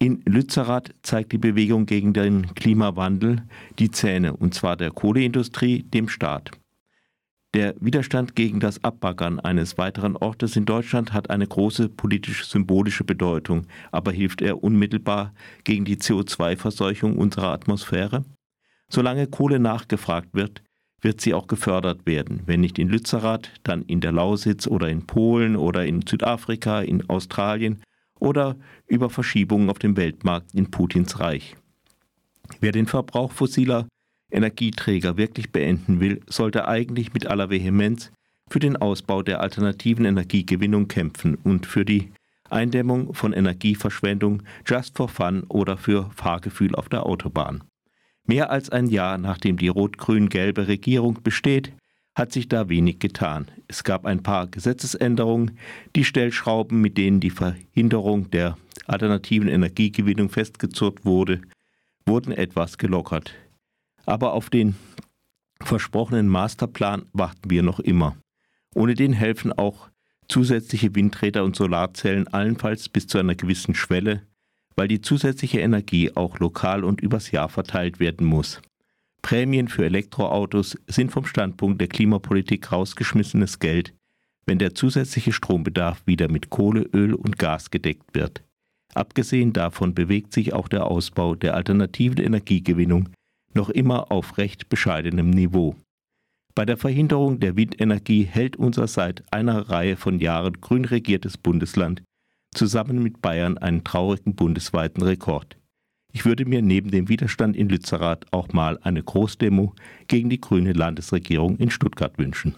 In Lützerath zeigt die Bewegung gegen den Klimawandel die Zähne, und zwar der Kohleindustrie, dem Staat. Der Widerstand gegen das Abbaggern eines weiteren Ortes in Deutschland hat eine große politisch-symbolische Bedeutung, aber hilft er unmittelbar gegen die CO2-Verseuchung unserer Atmosphäre? Solange Kohle nachgefragt wird, wird sie auch gefördert werden. Wenn nicht in Lützerath, dann in der Lausitz oder in Polen oder in Südafrika, in Australien oder über Verschiebungen auf dem Weltmarkt in Putins Reich. Wer den Verbrauch fossiler Energieträger wirklich beenden will, sollte eigentlich mit aller Vehemenz für den Ausbau der alternativen Energiegewinnung kämpfen und für die Eindämmung von Energieverschwendung just for fun oder für Fahrgefühl auf der Autobahn. Mehr als ein Jahr nachdem die rot-grün-gelbe Regierung besteht, hat sich da wenig getan. Es gab ein paar Gesetzesänderungen, die Stellschrauben, mit denen die Verhinderung der alternativen Energiegewinnung festgezurrt wurde, wurden etwas gelockert. Aber auf den versprochenen Masterplan warten wir noch immer. Ohne den helfen auch zusätzliche Windräder und Solarzellen allenfalls bis zu einer gewissen Schwelle, weil die zusätzliche Energie auch lokal und übers Jahr verteilt werden muss. Prämien für Elektroautos sind vom Standpunkt der Klimapolitik rausgeschmissenes Geld, wenn der zusätzliche Strombedarf wieder mit Kohle, Öl und Gas gedeckt wird. Abgesehen davon bewegt sich auch der Ausbau der alternativen Energiegewinnung noch immer auf recht bescheidenem Niveau. Bei der Verhinderung der Windenergie hält unser seit einer Reihe von Jahren grün regiertes Bundesland zusammen mit Bayern einen traurigen bundesweiten Rekord. Ich würde mir neben dem Widerstand in Lützerath auch mal eine Großdemo gegen die grüne Landesregierung in Stuttgart wünschen.